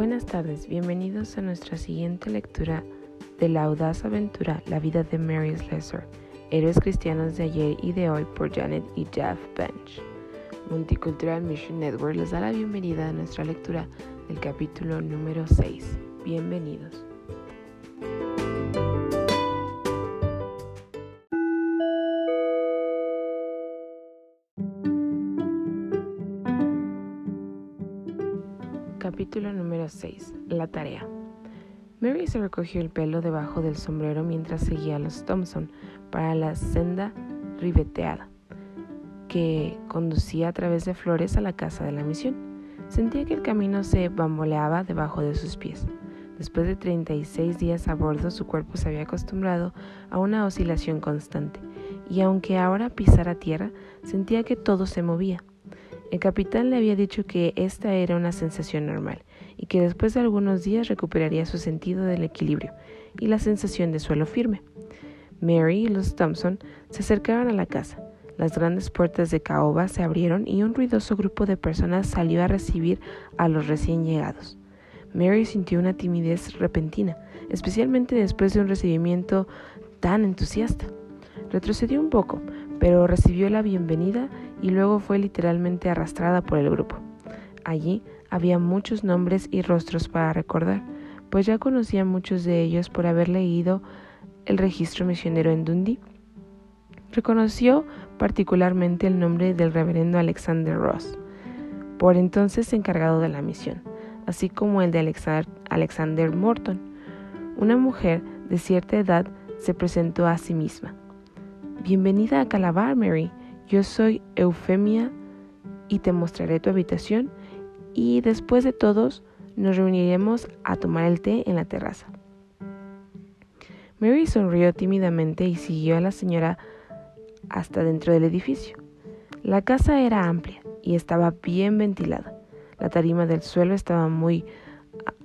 Buenas tardes, bienvenidos a nuestra siguiente lectura de la audaz aventura La vida de Mary Slessor, Héroes Cristianos de ayer y de hoy por Janet y Jeff Bench. Multicultural Mission Network les da la bienvenida a nuestra lectura del capítulo número 6. Bienvenidos. 6. La tarea. Mary se recogió el pelo debajo del sombrero mientras seguía a los Thompson para la senda ribeteada que conducía a través de flores a la casa de la misión. Sentía que el camino se bamboleaba debajo de sus pies. Después de 36 días a bordo, su cuerpo se había acostumbrado a una oscilación constante, y aunque ahora pisara tierra, sentía que todo se movía. El capitán le había dicho que esta era una sensación normal y que después de algunos días recuperaría su sentido del equilibrio y la sensación de suelo firme. Mary y los Thompson se acercaron a la casa. Las grandes puertas de caoba se abrieron y un ruidoso grupo de personas salió a recibir a los recién llegados. Mary sintió una timidez repentina, especialmente después de un recibimiento tan entusiasta. Retrocedió un poco, pero recibió la bienvenida y luego fue literalmente arrastrada por el grupo. Allí había muchos nombres y rostros para recordar, pues ya conocía muchos de ellos por haber leído el registro misionero en Dundee. Reconoció particularmente el nombre del reverendo Alexander Ross, por entonces encargado de la misión, así como el de Alexander Morton. Una mujer de cierta edad se presentó a sí misma. Bienvenida a Calabar, Mary. Yo soy Eufemia y te mostraré tu habitación y después de todos nos reuniremos a tomar el té en la terraza. Mary sonrió tímidamente y siguió a la señora hasta dentro del edificio. La casa era amplia y estaba bien ventilada. La tarima del suelo estaba muy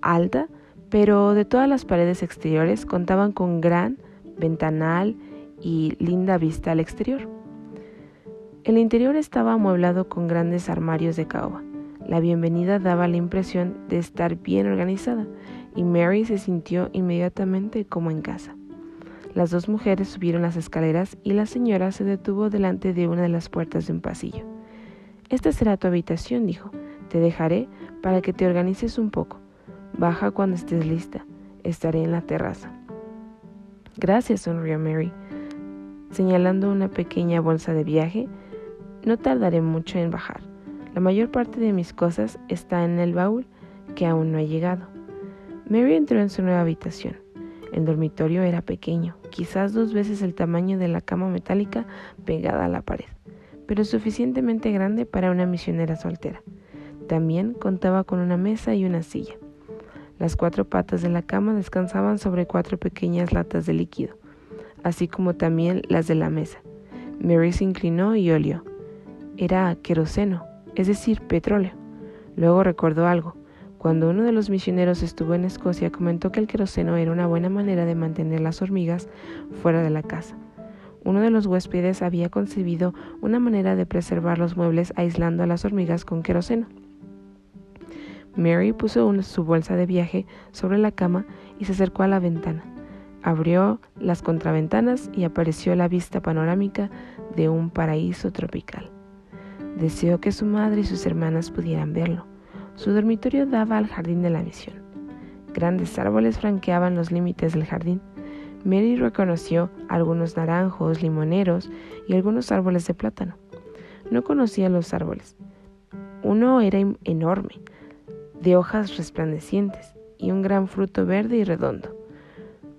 alta, pero de todas las paredes exteriores contaban con gran ventanal y linda vista al exterior. El interior estaba amueblado con grandes armarios de caoba. La bienvenida daba la impresión de estar bien organizada y Mary se sintió inmediatamente como en casa. Las dos mujeres subieron las escaleras y la señora se detuvo delante de una de las puertas de un pasillo. Esta será tu habitación, dijo. Te dejaré para que te organices un poco. Baja cuando estés lista. Estaré en la terraza. Gracias, sonrió Mary señalando una pequeña bolsa de viaje. No tardaré mucho en bajar. La mayor parte de mis cosas está en el baúl que aún no ha llegado. Mary entró en su nueva habitación. El dormitorio era pequeño, quizás dos veces el tamaño de la cama metálica pegada a la pared, pero suficientemente grande para una misionera soltera. También contaba con una mesa y una silla. Las cuatro patas de la cama descansaban sobre cuatro pequeñas latas de líquido así como también las de la mesa. Mary se inclinó y olió. Era queroseno, es decir, petróleo. Luego recordó algo. Cuando uno de los misioneros estuvo en Escocia, comentó que el queroseno era una buena manera de mantener las hormigas fuera de la casa. Uno de los huéspedes había concebido una manera de preservar los muebles aislando a las hormigas con queroseno. Mary puso su bolsa de viaje sobre la cama y se acercó a la ventana. Abrió las contraventanas y apareció la vista panorámica de un paraíso tropical. Deseó que su madre y sus hermanas pudieran verlo. Su dormitorio daba al jardín de la misión. Grandes árboles franqueaban los límites del jardín. Mary reconoció algunos naranjos, limoneros y algunos árboles de plátano. No conocía los árboles. Uno era enorme, de hojas resplandecientes y un gran fruto verde y redondo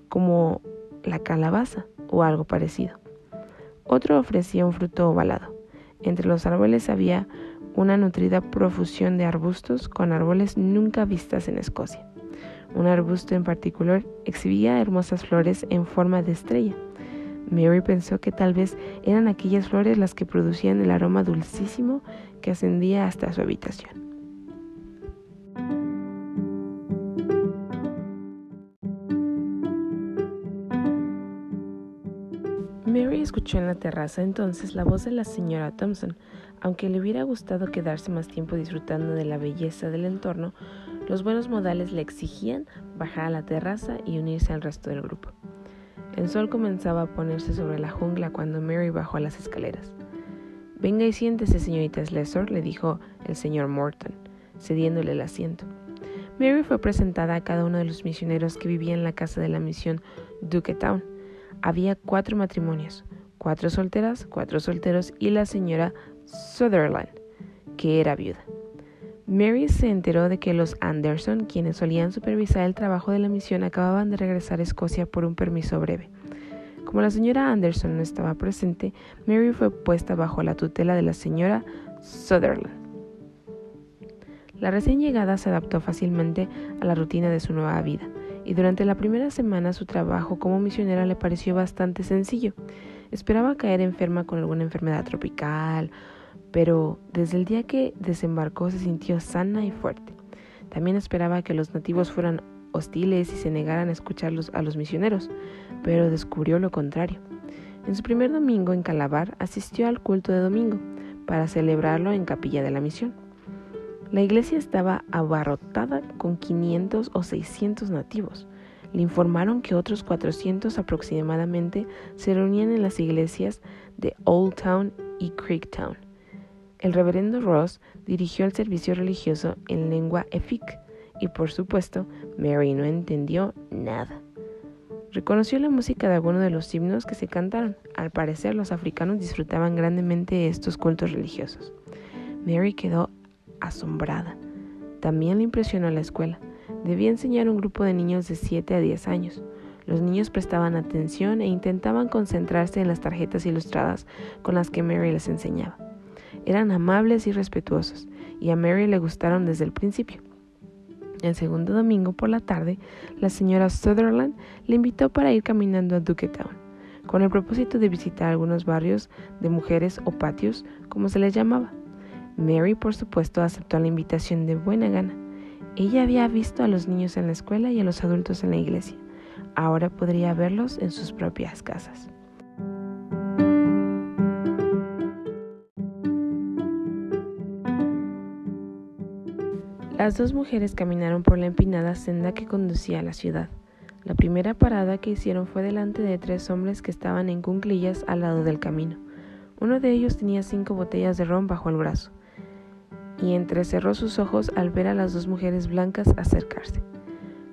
como la calabaza o algo parecido. Otro ofrecía un fruto ovalado. Entre los árboles había una nutrida profusión de arbustos con árboles nunca vistas en Escocia. Un arbusto en particular exhibía hermosas flores en forma de estrella. Mary pensó que tal vez eran aquellas flores las que producían el aroma dulcísimo que ascendía hasta su habitación. En la terraza entonces la voz de la señora Thompson. Aunque le hubiera gustado quedarse más tiempo disfrutando de la belleza del entorno, Los buenos modales le exigían bajar a la terraza y unirse al resto del grupo. El sol comenzaba a ponerse sobre la jungla cuando Mary bajó a las escaleras. Venga y siéntese, señorita Slessor, le dijo el señor Morton, cediéndole el asiento. Mary fue presentada a cada uno de los misioneros que vivían en la casa de la misión Town. Había cuatro matrimonios, cuatro solteras, cuatro solteros y la señora Sutherland, que era viuda. Mary se enteró de que los Anderson, quienes solían supervisar el trabajo de la misión, acababan de regresar a Escocia por un permiso breve. Como la señora Anderson no estaba presente, Mary fue puesta bajo la tutela de la señora Sutherland. La recién llegada se adaptó fácilmente a la rutina de su nueva vida, y durante la primera semana su trabajo como misionera le pareció bastante sencillo. Esperaba caer enferma con alguna enfermedad tropical pero desde el día que desembarcó se sintió sana y fuerte. También esperaba que los nativos fueran hostiles y se negaran a escucharlos a los misioneros, pero descubrió lo contrario. En su primer domingo en Calabar asistió al culto de domingo para celebrarlo en capilla de la misión. La iglesia estaba abarrotada con 500 o 600 nativos. Le informaron que otros 400 aproximadamente se reunían en las iglesias de Old Town y Creek Town. El reverendo Ross dirigió el servicio religioso en lengua efik y por supuesto Mary no entendió nada. Reconoció la música de algunos de los himnos que se cantaron. Al parecer los africanos disfrutaban grandemente estos cultos religiosos. Mary quedó asombrada. También le impresionó la escuela. Debía enseñar a un grupo de niños de 7 a 10 años. Los niños prestaban atención e intentaban concentrarse en las tarjetas ilustradas con las que Mary les enseñaba. Eran amables y respetuosos, y a Mary le gustaron desde el principio. El segundo domingo por la tarde, la señora Sutherland le invitó para ir caminando a Town, con el propósito de visitar algunos barrios de mujeres o patios, como se les llamaba. Mary, por supuesto, aceptó la invitación de buena gana. Ella había visto a los niños en la escuela y a los adultos en la iglesia. Ahora podría verlos en sus propias casas. Las dos mujeres caminaron por la empinada senda que conducía a la ciudad. La primera parada que hicieron fue delante de tres hombres que estaban en cunclillas al lado del camino. Uno de ellos tenía cinco botellas de ron bajo el brazo, y entrecerró sus ojos al ver a las dos mujeres blancas acercarse.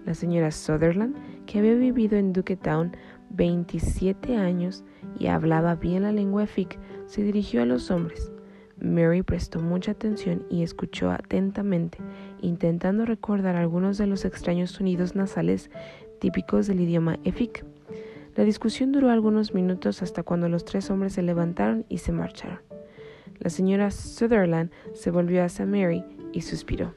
La señora Sutherland, que había vivido en Town 27 años y hablaba bien la lengua Fic, se dirigió a los hombres. Mary prestó mucha atención y escuchó atentamente, intentando recordar algunos de los extraños sonidos nasales típicos del idioma Efik. La discusión duró algunos minutos hasta cuando los tres hombres se levantaron y se marcharon. La señora Sutherland se volvió hacia Mary y suspiró.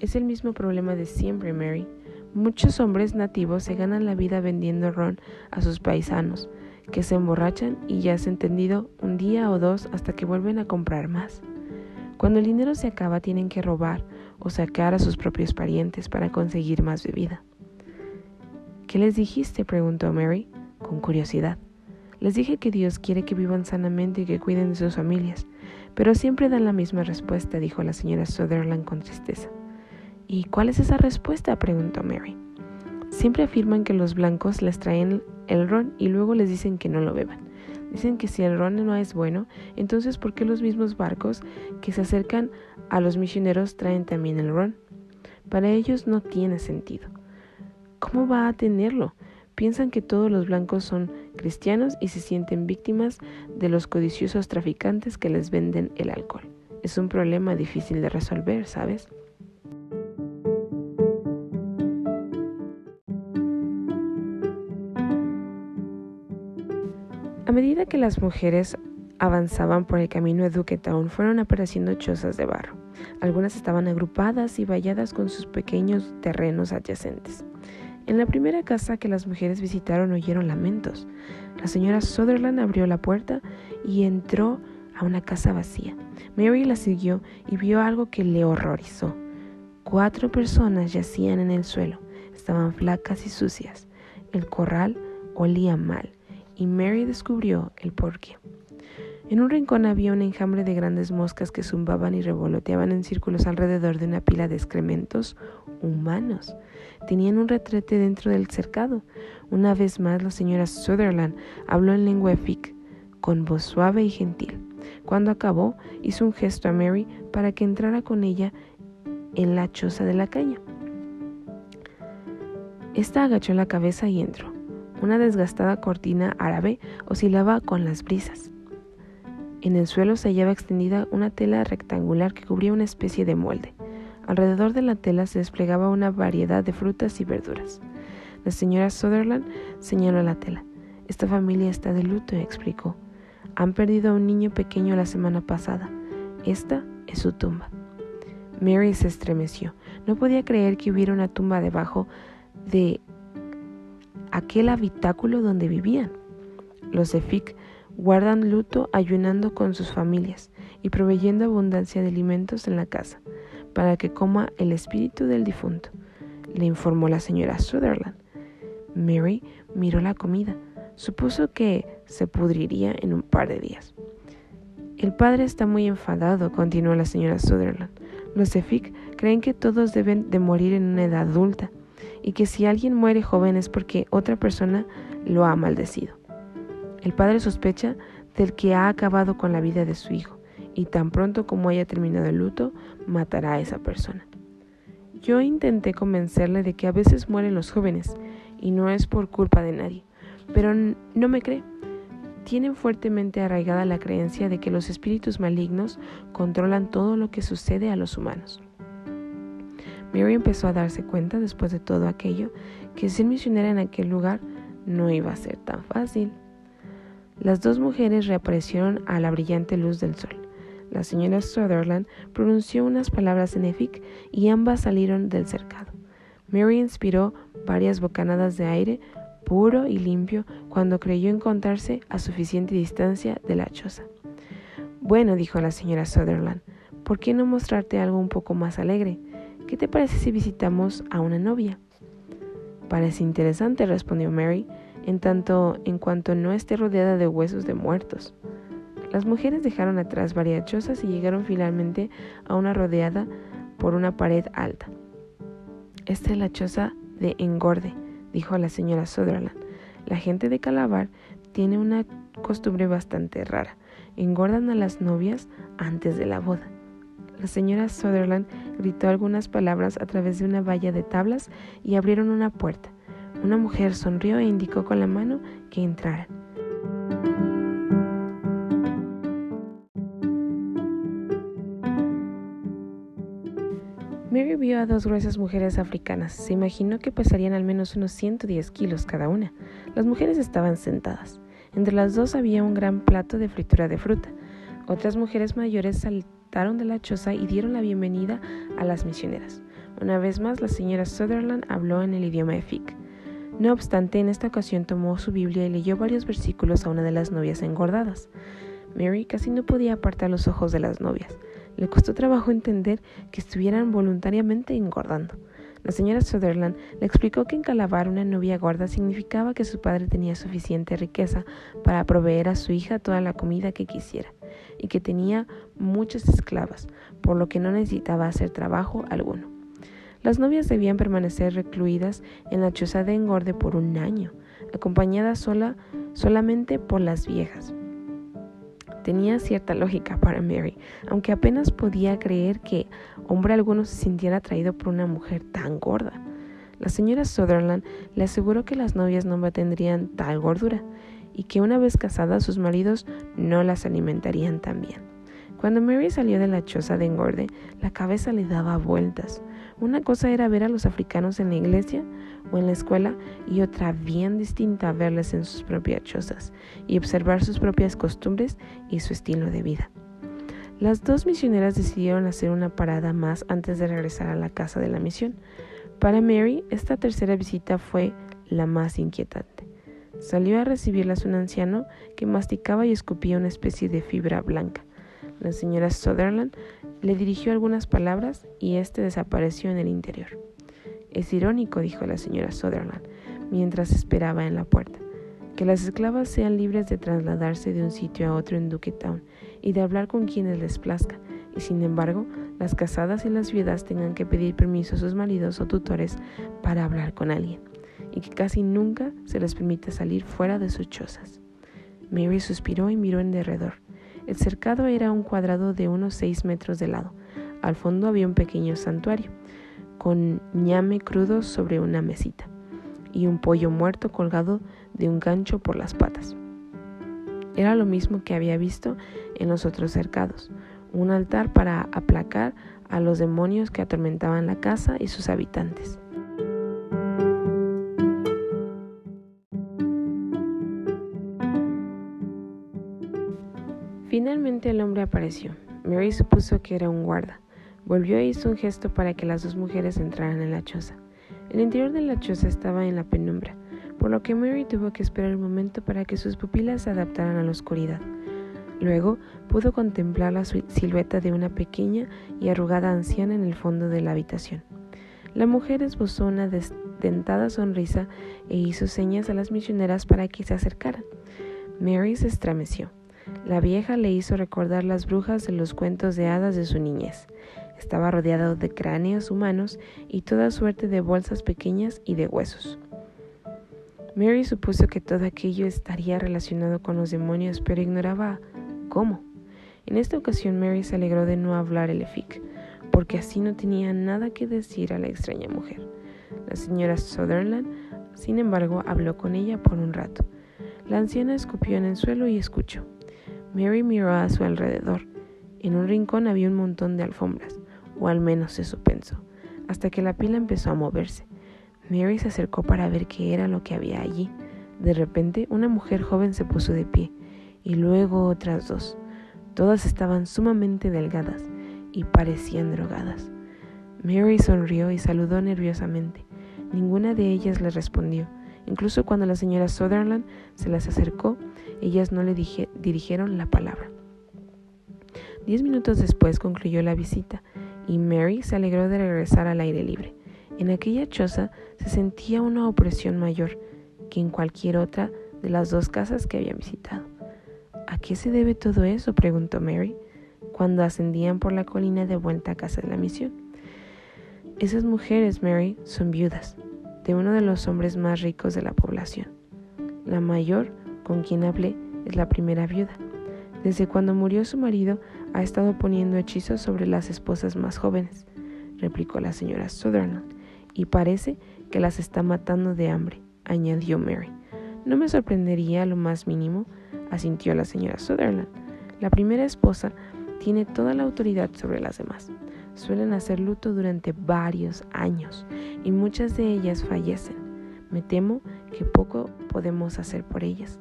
Es el mismo problema de siempre, Mary. Muchos hombres nativos se ganan la vida vendiendo ron a sus paisanos, que se emborrachan y ya has entendido un día o dos hasta que vuelven a comprar más. Cuando el dinero se acaba tienen que robar o sacar a sus propios parientes para conseguir más bebida. ¿Qué les dijiste? preguntó Mary, con curiosidad. Les dije que Dios quiere que vivan sanamente y que cuiden de sus familias, pero siempre dan la misma respuesta, dijo la señora Sutherland con tristeza. ¿Y cuál es esa respuesta? preguntó Mary. Siempre afirman que los blancos les traen el ron y luego les dicen que no lo beban. Dicen que si el ron no es bueno, entonces ¿por qué los mismos barcos que se acercan a los misioneros traen también el ron? Para ellos no tiene sentido. ¿Cómo va a tenerlo? Piensan que todos los blancos son cristianos y se sienten víctimas de los codiciosos traficantes que les venden el alcohol. Es un problema difícil de resolver, ¿sabes? A medida que las mujeres avanzaban por el camino de Duquetown, fueron apareciendo chozas de barro. Algunas estaban agrupadas y valladas con sus pequeños terrenos adyacentes. En la primera casa que las mujeres visitaron oyeron lamentos. La señora Sutherland abrió la puerta y entró a una casa vacía. Mary la siguió y vio algo que le horrorizó. Cuatro personas yacían en el suelo. Estaban flacas y sucias. El corral olía mal y Mary descubrió el porqué. En un rincón había un enjambre de grandes moscas que zumbaban y revoloteaban en círculos alrededor de una pila de excrementos humanos. Tenían un retrete dentro del cercado. Una vez más la señora Sutherland habló en lengua efic, con voz suave y gentil. Cuando acabó, hizo un gesto a Mary para que entrara con ella en la choza de la caña. Esta agachó la cabeza y entró. Una desgastada cortina árabe oscilaba con las brisas. En el suelo se hallaba extendida una tela rectangular que cubría una especie de molde. Alrededor de la tela se desplegaba una variedad de frutas y verduras. La señora Sutherland señaló la tela. Esta familia está de luto, explicó. Han perdido a un niño pequeño la semana pasada. Esta es su tumba. Mary se estremeció. No podía creer que hubiera una tumba debajo de aquel habitáculo donde vivían. Los Efik guardan luto ayunando con sus familias y proveyendo abundancia de alimentos en la casa, para que coma el espíritu del difunto, le informó la señora Sutherland. Mary miró la comida. Supuso que se pudriría en un par de días. El padre está muy enfadado, continuó la señora Sutherland. Los Efik creen que todos deben de morir en una edad adulta y que si alguien muere joven es porque otra persona lo ha maldecido. El padre sospecha del que ha acabado con la vida de su hijo y tan pronto como haya terminado el luto, matará a esa persona. Yo intenté convencerle de que a veces mueren los jóvenes y no es por culpa de nadie, pero no me cree. Tienen fuertemente arraigada la creencia de que los espíritus malignos controlan todo lo que sucede a los humanos. Mary empezó a darse cuenta después de todo aquello que ser misionera en aquel lugar no iba a ser tan fácil. Las dos mujeres reaparecieron a la brillante luz del sol. La señora Sutherland pronunció unas palabras en efic y ambas salieron del cercado. Mary inspiró varias bocanadas de aire puro y limpio cuando creyó encontrarse a suficiente distancia de la choza. Bueno, dijo la señora Sutherland, ¿por qué no mostrarte algo un poco más alegre? ¿Qué te parece si visitamos a una novia? Parece interesante, respondió Mary, en tanto en cuanto no esté rodeada de huesos de muertos. Las mujeres dejaron atrás varias chozas y llegaron finalmente a una rodeada por una pared alta. Esta es la choza de Engorde, dijo la señora Sutherland. La gente de Calabar tiene una costumbre bastante rara. Engordan a las novias antes de la boda. La señora Sutherland gritó algunas palabras a través de una valla de tablas y abrieron una puerta. Una mujer sonrió e indicó con la mano que entraran. Mary vio a dos gruesas mujeres africanas. Se imaginó que pesarían al menos unos 110 kilos cada una. Las mujeres estaban sentadas. Entre las dos había un gran plato de fritura de fruta. Otras mujeres mayores saltaron de la choza y dieron la bienvenida a las misioneras. Una vez más, la señora Sutherland habló en el idioma efic. No obstante, en esta ocasión tomó su Biblia y leyó varios versículos a una de las novias engordadas. Mary casi no podía apartar los ojos de las novias. Le costó trabajo entender que estuvieran voluntariamente engordando. La señora Sutherland le explicó que encalabar una novia gorda significaba que su padre tenía suficiente riqueza para proveer a su hija toda la comida que quisiera y que tenía muchas esclavas, por lo que no necesitaba hacer trabajo alguno. Las novias debían permanecer recluidas en la choza de engorde por un año, acompañadas sola, solamente por las viejas. Tenía cierta lógica para Mary, aunque apenas podía creer que hombre alguno se sintiera atraído por una mujer tan gorda. La señora Sutherland le aseguró que las novias no tendrían tal gordura y que una vez casadas sus maridos no las alimentarían tan bien. Cuando Mary salió de la choza de engorde, la cabeza le daba vueltas. Una cosa era ver a los africanos en la iglesia o en la escuela y otra bien distinta verles en sus propias chozas y observar sus propias costumbres y su estilo de vida. Las dos misioneras decidieron hacer una parada más antes de regresar a la casa de la misión. Para Mary, esta tercera visita fue la más inquietante. Salió a recibirlas un anciano que masticaba y escupía una especie de fibra blanca. La señora Sutherland le dirigió algunas palabras y éste desapareció en el interior. Es irónico, dijo la señora Sutherland, mientras esperaba en la puerta. que las esclavas sean libres de trasladarse de un sitio a otro en Duquetown y de hablar con quienes les plazca, y sin embargo, las casadas y las viudas tengan que pedir permiso a sus maridos o tutores para hablar con alguien, y que casi nunca se les permita salir fuera de sus chozas. Mary suspiró y miró en derredor. El cercado era un cuadrado de unos seis metros de lado. Al fondo había un pequeño santuario, con ñame crudo sobre una mesita, y un pollo muerto colgado de un gancho por las patas. Era lo mismo que había visto en los otros cercados, un altar para aplacar a los demonios que atormentaban la casa y sus habitantes. El hombre apareció. Mary supuso que era un guarda. Volvió e hizo un gesto para que las dos mujeres entraran en la choza. El interior de la choza estaba en la penumbra, por lo que Mary tuvo que esperar un momento para que sus pupilas se adaptaran a la oscuridad. Luego pudo contemplar la silueta de una pequeña y arrugada anciana en el fondo de la habitación. La mujer esbozó una desdentada sonrisa e hizo señas a las misioneras para que se acercaran. Mary se estremeció. La vieja le hizo recordar las brujas de los cuentos de hadas de su niñez. Estaba rodeado de cráneos humanos y toda suerte de bolsas pequeñas y de huesos. Mary supuso que todo aquello estaría relacionado con los demonios, pero ignoraba cómo. En esta ocasión Mary se alegró de no hablar el efic, porque así no tenía nada que decir a la extraña mujer. La señora Sutherland, sin embargo, habló con ella por un rato. La anciana escupió en el suelo y escuchó. Mary miró a su alrededor. En un rincón había un montón de alfombras, o al menos eso pensó, hasta que la pila empezó a moverse. Mary se acercó para ver qué era lo que había allí. De repente, una mujer joven se puso de pie, y luego otras dos. Todas estaban sumamente delgadas y parecían drogadas. Mary sonrió y saludó nerviosamente. Ninguna de ellas le respondió. Incluso cuando la señora Sutherland se las acercó, ellas no le dirigieron la palabra. Diez minutos después concluyó la visita y Mary se alegró de regresar al aire libre. En aquella choza se sentía una opresión mayor que en cualquier otra de las dos casas que había visitado. ¿A qué se debe todo eso? preguntó Mary cuando ascendían por la colina de vuelta a casa de la misión. Esas mujeres, Mary, son viudas de uno de los hombres más ricos de la población. La mayor con quien hablé es la primera viuda. Desde cuando murió su marido ha estado poniendo hechizos sobre las esposas más jóvenes, replicó la señora Sutherland y parece que las está matando de hambre, añadió Mary. No me sorprendería lo más mínimo, asintió la señora Sutherland. La primera esposa tiene toda la autoridad sobre las demás. Suelen hacer luto durante varios años y muchas de ellas fallecen. Me temo que poco podemos hacer por ellas.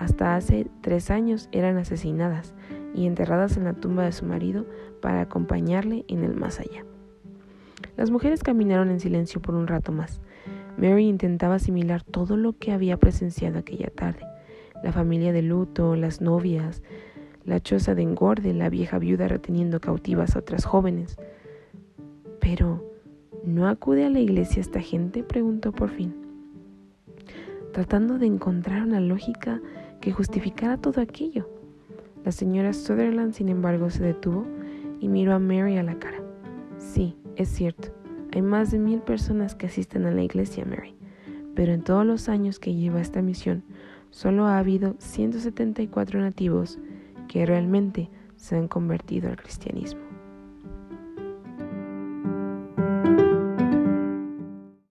Hasta hace tres años eran asesinadas y enterradas en la tumba de su marido para acompañarle en el más allá. Las mujeres caminaron en silencio por un rato más. Mary intentaba asimilar todo lo que había presenciado aquella tarde. La familia de luto, las novias, la choza de engorde, la vieja viuda reteniendo cautivas a otras jóvenes. Pero, ¿no acude a la iglesia esta gente? preguntó por fin, tratando de encontrar una lógica que justificara todo aquello. La señora Sutherland, sin embargo, se detuvo y miró a Mary a la cara. Sí, es cierto, hay más de mil personas que asisten a la iglesia, Mary, pero en todos los años que lleva esta misión, solo ha habido 174 nativos que realmente se han convertido al cristianismo.